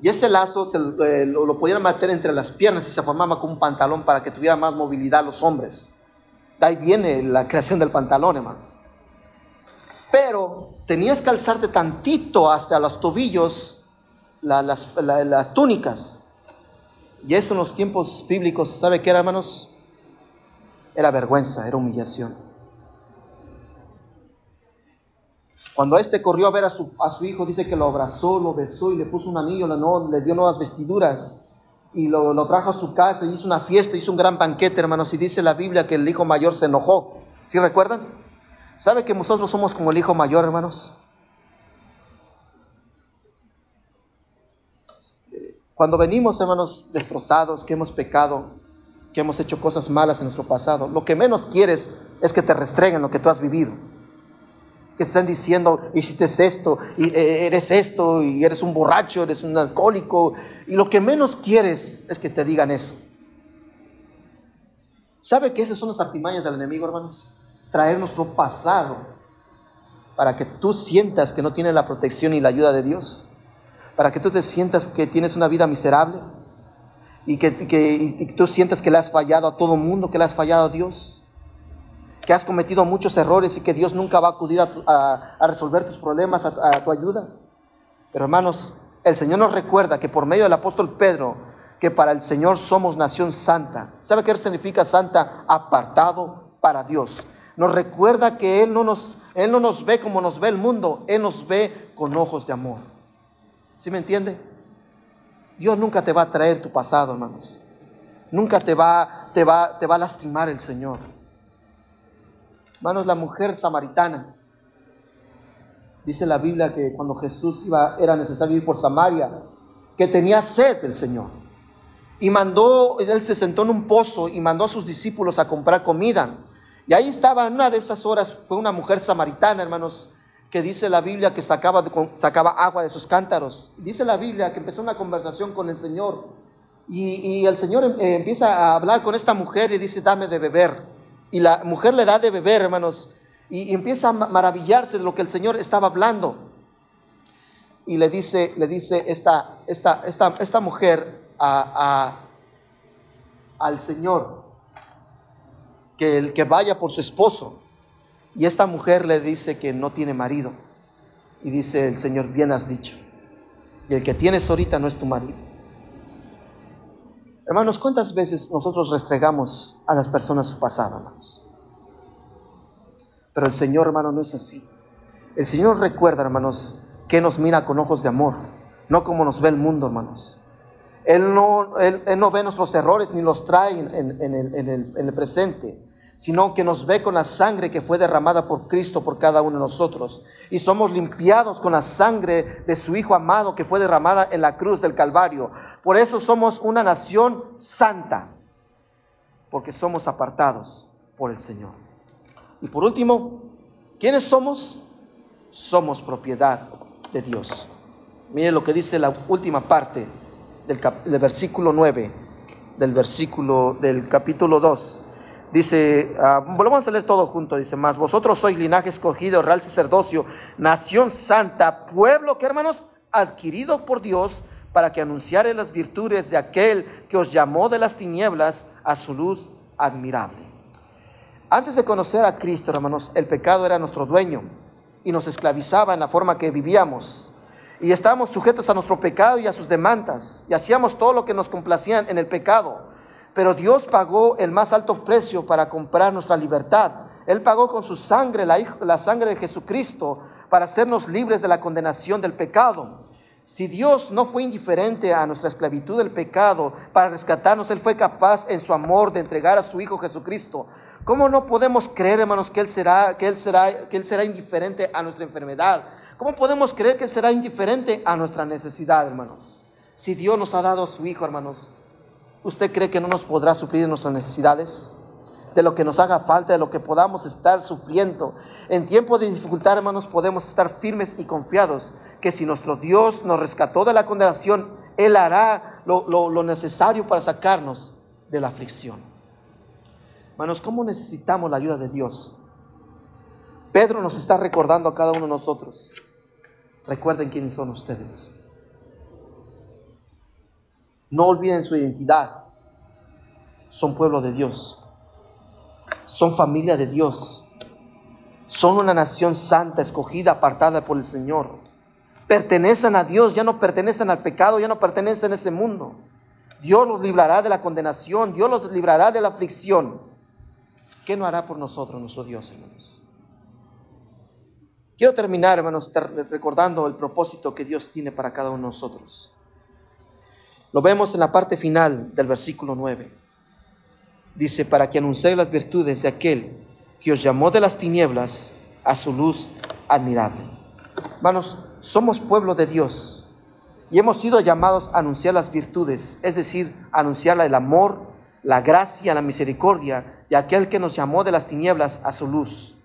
Speaker 2: y ese lazo eh, lo, podían meter entre las piernas y se formaba como un pantalón para que tuviera más movilidad los hombres. De ahí viene la creación del pantalón, hermanos. Pero tenías que alzarte tantito hasta los tobillos las, las, túnicas. Y eso en los tiempos bíblicos, ¿sabe qué era, hermanos? Era vergüenza, era humillación. Cuando este corrió a ver a su, hijo, dice que lo abrazó, lo besó y le puso un anillo, le, dio nuevas vestiduras y lo, lo, trajo a su casa hizo una fiesta, hizo un gran banquete, hermanos. Y dice la Biblia que el hijo mayor se enojó. ¿Sí recuerdan? ¿Sabe que nosotros somos como el hijo mayor, hermanos? Cuando venimos, hermanos, destrozados, que hemos pecado, que hemos hecho cosas malas en nuestro pasado, lo que menos quieres es que te restreguen lo que tú has vivido. Que te estén diciendo, hiciste esto, y eh, eres esto, y eres un borracho, eres un alcohólico. Y lo que menos quieres es que te digan eso. ¿Sabe que esas son las artimañas del enemigo, hermanos? traer nuestro pasado para que tú sientas que no tienes la protección y la ayuda de Dios, para que tú te sientas que tienes una vida miserable y que, tú sientas que le has fallado a todo mundo, que le has fallado a Dios, que has cometido muchos errores y que Dios nunca va a acudir a, resolver tus problemas, a, a tu ayuda. Pero hermanos, el Señor nos recuerda que por medio del apóstol Pedro, que para el Señor somos nación santa. ¿Sabe qué significa santa? Apartado para Dios nos recuerda que Él no nos, Él no nos ve como nos ve el mundo, Él nos ve con ojos de amor. ¿Sí me entiende? Dios nunca te va a traer tu pasado, hermanos. Nunca te va, te va, te va a lastimar el Señor. Hermanos, la mujer samaritana. Dice la Biblia que cuando Jesús iba, era necesario ir por Samaria, que tenía sed del Señor. Y mandó, él se sentó en un pozo y mandó a sus discípulos a comprar comida. Y ahí estaba, en una de esas horas, fue una mujer samaritana, hermanos, que dice la Biblia que sacaba, sacaba agua de sus cántaros. Dice la Biblia que empezó una conversación con el Señor. Y, el Señor eh, empieza a hablar con esta mujer y dice, dame de beber. Y la mujer le da de beber, hermanos. Y, empieza a maravillarse de lo que el Señor estaba hablando. Y le dice, le dice esta, esta, esta, esta mujer a, al Señor, que, el que vaya por su esposo. Y esta mujer le dice que no tiene marido. Y dice el Señor, bien has dicho. Y el que tienes ahorita no es tu marido. Hermanos, ¿cuántas veces nosotros restregamos a las personas su pasado, hermanos? Pero el Señor, hermano, no es así. El Señor recuerda, hermanos, que nos mira con ojos de amor, no como nos ve el mundo, hermanos. Él no, él, no ve nuestros errores ni los trae en, el, en el presente sino que nos ve con la sangre que fue derramada por Cristo por cada uno de nosotros. Y somos limpiados con la sangre de su Hijo amado que fue derramada en la cruz del Calvario. Por eso somos una nación santa, porque somos apartados por el Señor. Y por último, ¿quiénes somos? Somos propiedad de Dios. Miren lo que dice la última parte del, del versículo 9, del versículo del capítulo 2 Dice, uh, a leer todo junto, dice más, vosotros sois linaje escogido, real sacerdocio, nación santa, pueblo que hermanos, adquirido por Dios para que anunciare las virtudes de aquel que os llamó de las tinieblas a su luz admirable. Antes de conocer a Cristo, hermanos, el pecado era nuestro dueño y nos esclavizaba en la forma que vivíamos. Y estábamos sujetos a nuestro pecado y a sus demandas. Y hacíamos todo lo que nos complacían en el pecado. Pero Dios pagó el más alto precio para comprar nuestra libertad. Él pagó con su sangre, la, sangre de Jesucristo, para hacernos libres de la condenación del pecado. Si Dios no fue indiferente a nuestra esclavitud del pecado para rescatarnos, Él fue capaz en su amor de entregar a su Hijo Jesucristo. ¿Cómo no podemos creer, hermanos, que Él será, que Él será, que Él será indiferente a nuestra enfermedad? ¿Cómo podemos creer que será indiferente a nuestra necesidad, hermanos? Si Dios nos ha dado a su Hijo, hermanos, ¿usted cree que no nos podrá suplir nuestras necesidades? de lo que nos haga falta, de lo que podamos estar sufriendo. En tiempo de dificultad, hermanos, podemos estar firmes y confiados que si nuestro Dios nos rescató de la condenación, Él hará lo, necesario para sacarnos de la aflicción. Hermanos, ¿cómo necesitamos la ayuda de Dios? Pedro nos está recordando a cada uno de nosotros. Recuerden quiénes son ustedes. No olviden su identidad. Son pueblo de Dios. Son familia de Dios. Son una nación santa, escogida, apartada por el Señor pertenecen a Dios, ya no pertenecen al pecado, ya no pertenecen a ese mundo. Dios los librará de la condenación, Dios los librará de la aflicción. ¿Qué no hará por nosotros nuestro Dios, hermanos? Quiero terminar, hermanos, recordando el propósito que Dios tiene para cada uno de nosotros. Lo vemos en la parte final del versículo 9. Dice, para que anunciéis las virtudes de aquel que os llamó de las tinieblas a su luz admirable. Hermanos, somos pueblo de Dios y hemos sido llamados a anunciar las virtudes, es decir, anunciar el amor, la gracia, la misericordia de aquel que nos llamó de las tinieblas a su luz.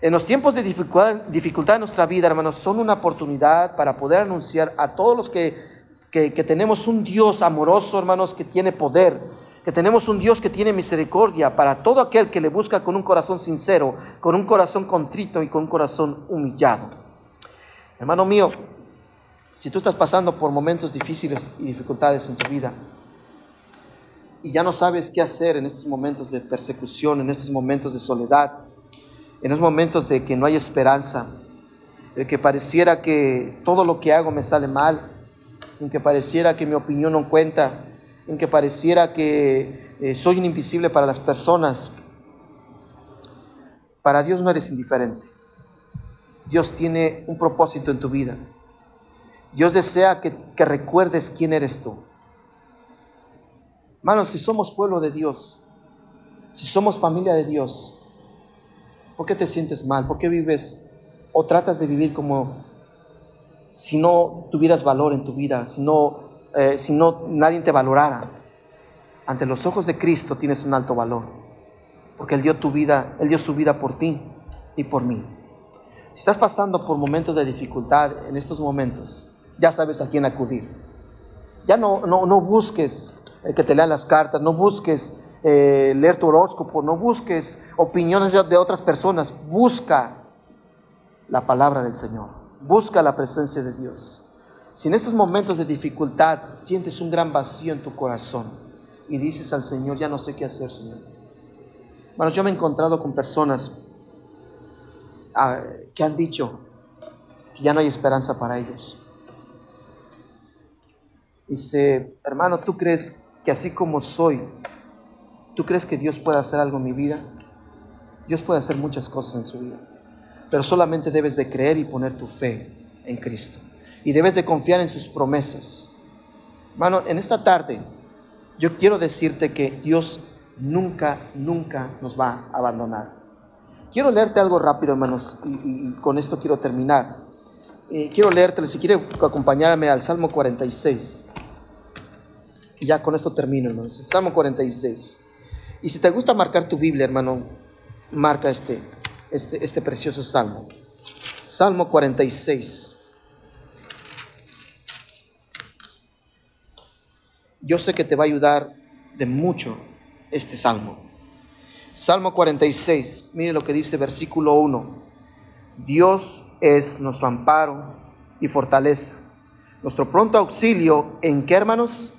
Speaker 2: En los tiempos de dificultad, dificultad en nuestra vida, hermanos, son una oportunidad para poder anunciar a todos los que, que, tenemos un Dios amoroso, hermanos, que tiene poder, que tenemos un Dios que tiene misericordia para todo aquel que le busca con un corazón sincero, con un corazón contrito y con un corazón humillado. Hermano mío, si tú estás pasando por momentos difíciles y dificultades en tu vida y ya no sabes qué hacer en estos momentos de persecución, en estos momentos de soledad, en estos momentos de que no hay esperanza, de que pareciera que todo lo que hago me sale mal, en que pareciera que mi opinión no cuenta, en que pareciera que eh, soy invisible para las personas, para Dios no eres indiferente. Dios tiene un propósito en tu vida. Dios desea que, recuerdes quién eres tú. Hermanos, si somos pueblo de Dios, si somos familia de Dios, ¿por qué te sientes mal? ¿Por qué vives o tratas de vivir como si no tuvieras valor en tu vida, si no, eh, si no nadie te valorara? Ante los ojos de Cristo tienes un alto valor, porque Él dio tu vida, Él dio su vida por ti y por mí. Si estás pasando por momentos de dificultad en estos momentos, ya sabes a quién acudir. Ya no, no, busques eh, que te lean las cartas, no busques eh, leer tu horóscopo, no busques opiniones de otras personas. Busca la palabra del Señor, busca la presencia de Dios. Si en estos momentos de dificultad sientes un gran vacío en tu corazón y dices al Señor, ya no sé qué hacer, Señor. Bueno, yo me he encontrado con personas que han dicho que ya no hay esperanza para ellos. Dice, hermano, ¿tú crees que así como soy, tú crees que Dios puede hacer algo en mi vida? Dios puede hacer muchas cosas en su vida, pero solamente debes de creer y poner tu fe en Cristo. Y debes de confiar en sus promesas. Hermano, en esta tarde yo quiero decirte que Dios nunca, nunca nos va a abandonar. Quiero leerte algo rápido, hermanos, y, con esto quiero terminar. Eh, quiero leértelo, si quiere acompañarme al Salmo 46. Y ya con esto termino, hermanos. Salmo 46. Y si te gusta marcar tu Biblia, hermano, marca este, este, este precioso salmo. Salmo 46. Yo sé que te va a ayudar de mucho este salmo. Salmo 46, mire lo que dice versículo 1. Dios es nuestro amparo y fortaleza, nuestro pronto auxilio en qué hermanos?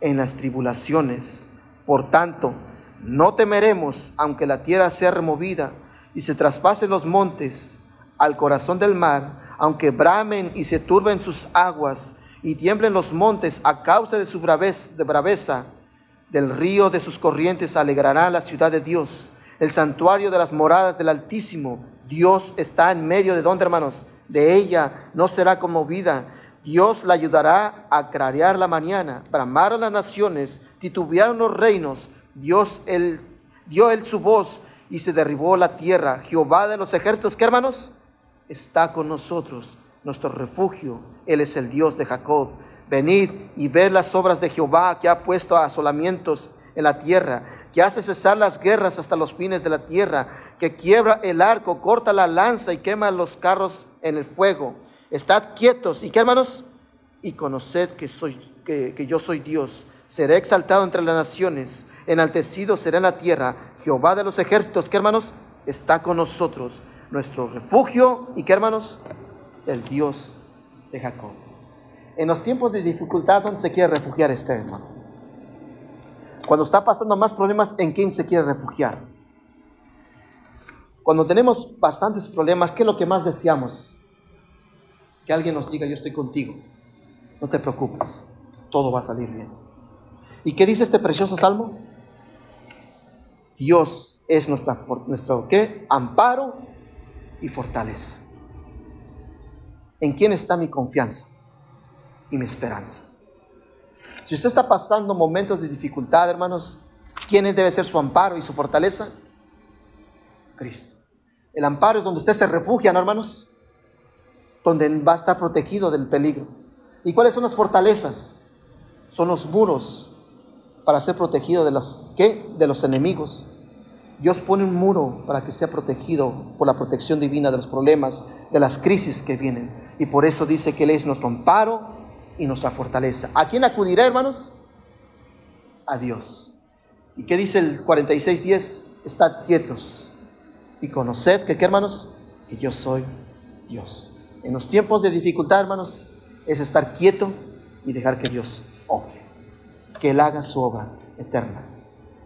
Speaker 2: En las tribulaciones. Por tanto, no temeremos aunque la tierra sea removida y se traspasen los montes al corazón del mar, aunque bramen y se turben sus aguas y tiemblen los montes a causa de su braveza, de braveza del río de sus corrientes alegrará la ciudad de Dios, el santuario de las moradas del Altísimo. Dios está en medio de donde, hermanos, de ella no será conmovida. Dios la ayudará a clarear la mañana, bramaron las naciones, titubearon los reinos. Dios él, dio él su voz y se derribó la tierra. Jehová de los ejércitos, ¿qué hermanos? Está con nosotros, nuestro refugio. Él es el Dios de Jacob. Venid y ved las obras de Jehová que ha puesto asolamientos en la tierra, que hace cesar las guerras hasta los fines de la tierra, que quiebra el arco, corta la lanza y quema los carros en el fuego. Estad quietos y qué hermanos, y conoced que, soy, que, que yo soy Dios. Seré exaltado entre las naciones, enaltecido será en la tierra. Jehová de los ejércitos, ¿qué hermanos? Está con nosotros, nuestro refugio y qué hermanos? El Dios de Jacob. En los tiempos de dificultad, ¿dónde se quiere refugiar este hermano? Cuando está pasando más problemas, ¿en quién se quiere refugiar? Cuando tenemos bastantes problemas, ¿qué es lo que más deseamos? Que alguien nos diga, yo estoy contigo. No te preocupes, todo va a salir bien. ¿Y qué dice este precioso salmo? Dios es nuestra, nuestro ¿qué? amparo y fortaleza. ¿En quién está mi confianza? y mi esperanza. Si usted está pasando momentos de dificultad, hermanos, ¿quién debe ser su amparo y su fortaleza? Cristo. El amparo es donde usted se refugia, ¿no, hermanos? Donde va a estar protegido del peligro. ¿Y cuáles son las fortalezas? Son los muros para ser protegido de los ¿qué? De los enemigos. Dios pone un muro para que sea protegido por la protección divina de los problemas, de las crisis que vienen. Y por eso dice que Él es nuestro amparo y nuestra fortaleza. ¿A quién acudirá, hermanos? A Dios. ¿Y qué dice el 46.10? Estad quietos y conoced que, ¿qué, hermanos? Que yo soy Dios. En los tiempos de dificultad, hermanos, es estar quieto y dejar que Dios obre. Que Él haga su obra eterna.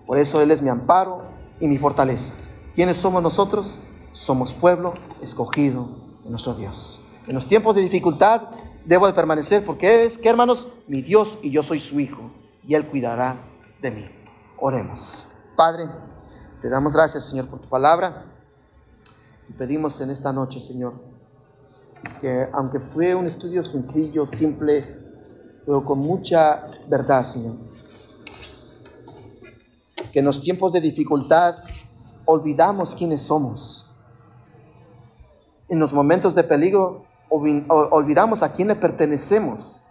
Speaker 2: Por eso Él es mi amparo y mi fortaleza. ¿Quiénes somos nosotros? Somos pueblo escogido de nuestro Dios. En los tiempos de dificultad debo de permanecer porque es que hermanos, mi Dios y yo soy su hijo y Él cuidará de mí. Oremos. Padre, te damos gracias Señor por tu palabra y pedimos en esta noche Señor que aunque fue un estudio sencillo, simple, pero con mucha verdad Señor, que en los tiempos de dificultad olvidamos quiénes somos. En los momentos de peligro olvidamos a quién pertenecemos.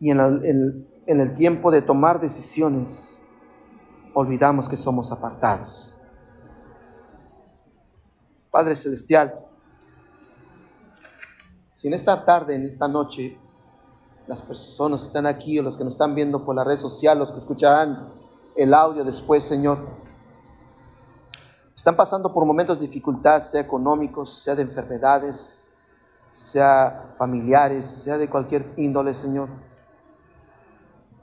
Speaker 2: Y en el, en el tiempo de tomar decisiones, olvidamos que somos apartados. Padre Celestial, si en esta tarde, en esta noche, las personas que están aquí o los que nos están viendo por la red social, los que escucharán el audio después, Señor, están pasando por momentos de dificultad, sea económicos, sea de enfermedades, sea familiares, sea de cualquier índole, Señor.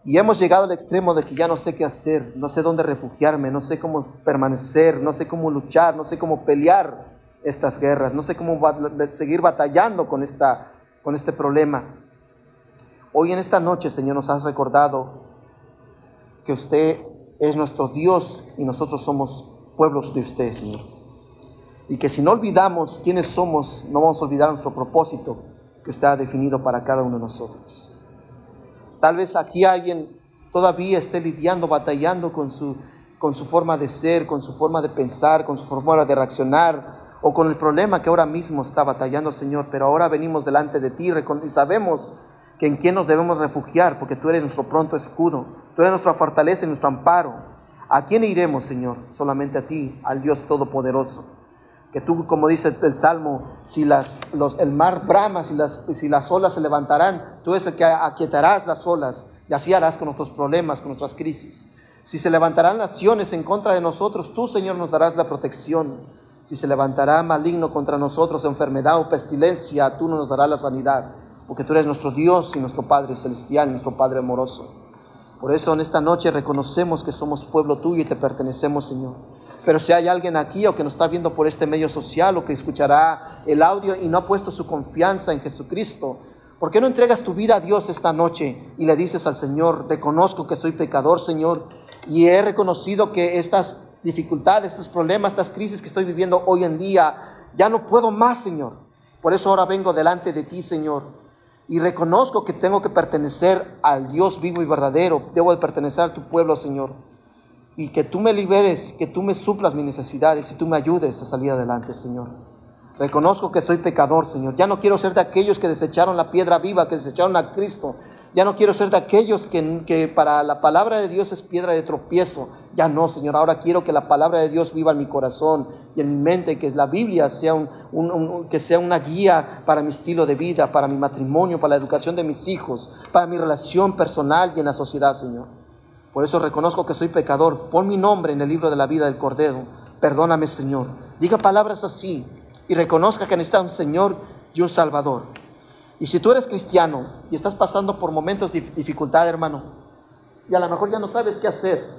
Speaker 2: Y hemos llegado al extremo de que ya no sé qué hacer, no sé dónde refugiarme, no sé cómo permanecer, no sé cómo luchar, no sé cómo pelear estas guerras, no sé cómo seguir batallando con, esta, con este problema. Hoy en esta noche, Señor, nos has recordado que usted es nuestro Dios y nosotros somos pueblos de usted, Señor. Y que si no olvidamos quiénes somos, no vamos a olvidar nuestro propósito que usted ha definido para cada uno de nosotros. Tal vez aquí alguien todavía esté lidiando, batallando con su, con su forma de ser, con su forma de pensar, con su forma de reaccionar, o con el problema que ahora mismo está batallando, Señor. Pero ahora venimos delante de ti y sabemos que en quién nos debemos refugiar, porque tú eres nuestro pronto escudo, tú eres nuestra fortaleza y nuestro amparo. ¿A quién iremos, Señor? Solamente a ti, al Dios Todopoderoso. Que tú, como dice el Salmo, si las, el mar brama, si las olas se levantarán, tú eres el que aquietarás las olas y así harás con nuestros problemas, con nuestras crisis. Si se levantarán naciones en contra de nosotros, tú, Señor, nos darás la protección. Si se levantará maligno contra nosotros, enfermedad o pestilencia, tú nos darás la sanidad, porque tú eres nuestro Dios y nuestro Padre celestial, nuestro Padre amoroso. Por eso en esta noche reconocemos que somos pueblo tuyo y te pertenecemos, Señor. Pero si hay alguien aquí o que nos está viendo por este medio social o que escuchará el audio y no ha puesto su confianza en Jesucristo, ¿por qué no entregas tu vida a Dios esta noche y le dices al Señor, reconozco que soy pecador, Señor, y he reconocido que estas dificultades, estos problemas, estas crisis que estoy viviendo hoy en día, ya no puedo más, Señor. Por eso ahora vengo delante de ti, Señor. Y reconozco que tengo que pertenecer al Dios vivo y verdadero. Debo de pertenecer a tu pueblo, Señor. Y que tú me liberes, que tú me suplas mis necesidades y tú me ayudes a salir adelante, Señor. Reconozco que soy pecador, Señor. Ya no quiero ser de aquellos que desecharon la piedra viva, que desecharon a Cristo, ya no quiero ser de aquellos que, para la palabra de Dios es piedra de tropiezo. Ya no, Señor. Ahora quiero que la palabra de Dios viva en mi corazón y en mi mente, que la Biblia sea, un, que sea una guía para mi estilo de vida, para mi matrimonio, para la educación de mis hijos, para mi relación personal y en la sociedad, Señor. Por eso reconozco que soy pecador. Pon mi nombre en el libro de la vida del Cordero. Perdóname, Señor. Diga palabras así y reconozca que necesita un Señor y un Salvador. Y si tú eres cristiano y estás pasando por momentos de dificultad, hermano, y a lo mejor ya no sabes qué hacer,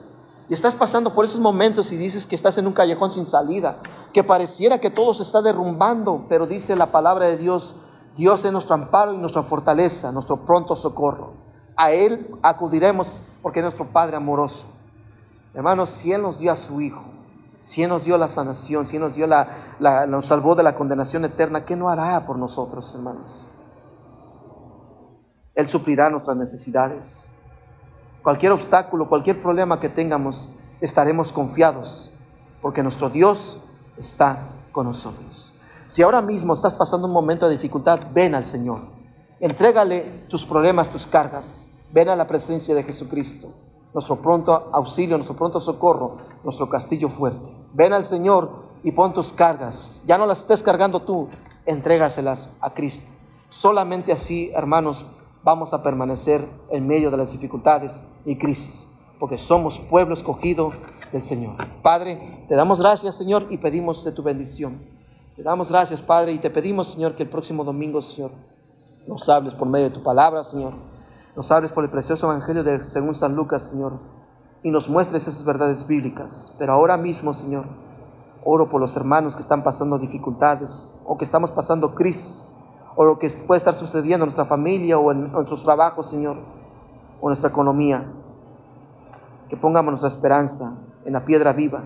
Speaker 2: y estás pasando por esos momentos y dices que estás en un callejón sin salida, que pareciera que todo se está derrumbando, pero dice la palabra de Dios, Dios es nuestro amparo y nuestra fortaleza, nuestro pronto socorro. A Él acudiremos porque es nuestro Padre amoroso. Hermanos, si Él nos dio a su Hijo, si Él nos dio la sanación, si Él nos, dio la, nos salvó de la condenación eterna, ¿qué no hará por nosotros, hermanos? Él suplirá nuestras necesidades. Cualquier obstáculo, cualquier problema que tengamos, estaremos confiados, porque nuestro Dios está con nosotros. Si ahora mismo estás pasando un momento de dificultad, ven al Señor. Entrégale tus problemas, tus cargas. Ven a la presencia de Jesucristo, nuestro pronto auxilio, nuestro pronto socorro, nuestro castillo fuerte. Ven al Señor y pon tus cargas. Ya no las estés cargando tú, entrégaselas a Cristo. Solamente así, hermanos, vamos a permanecer en medio de las dificultades y crisis, porque somos pueblo escogido del Señor. Padre, te damos gracias, Señor, y pedimos de tu bendición. Te damos gracias, Padre, y te pedimos, Señor, que el próximo domingo, Señor, nos hables por medio de tu palabra, Señor. Nos hables por el precioso evangelio de según San Lucas, Señor, y nos muestres esas verdades bíblicas. Pero ahora mismo, Señor, oro por los hermanos que están pasando dificultades o que estamos pasando crisis o lo que puede estar sucediendo en nuestra familia o en nuestros trabajos, Señor, o nuestra economía. Que pongamos nuestra esperanza en la piedra viva.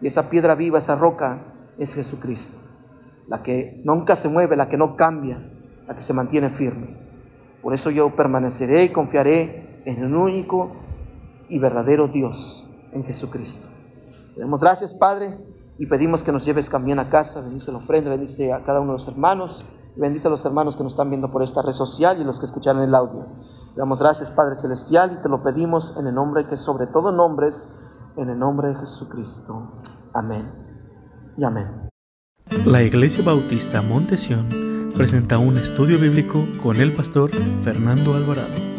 Speaker 2: Y esa piedra viva, esa roca, es Jesucristo. La que nunca se mueve, la que no cambia, la que se mantiene firme. Por eso yo permaneceré y confiaré en el único y verdadero Dios, en Jesucristo. Te damos gracias, Padre, y pedimos que nos lleves también a casa. Bendice la ofrenda, bendice a cada uno de los hermanos. Bendice a los hermanos que nos están viendo por esta red social y los que escucharon el audio. Damos gracias, Padre Celestial, y te lo pedimos en el nombre que sobre todo nombres, en el nombre de Jesucristo. Amén y amén.
Speaker 1: La Iglesia Bautista Montesión presenta un estudio bíblico con el pastor Fernando Alvarado.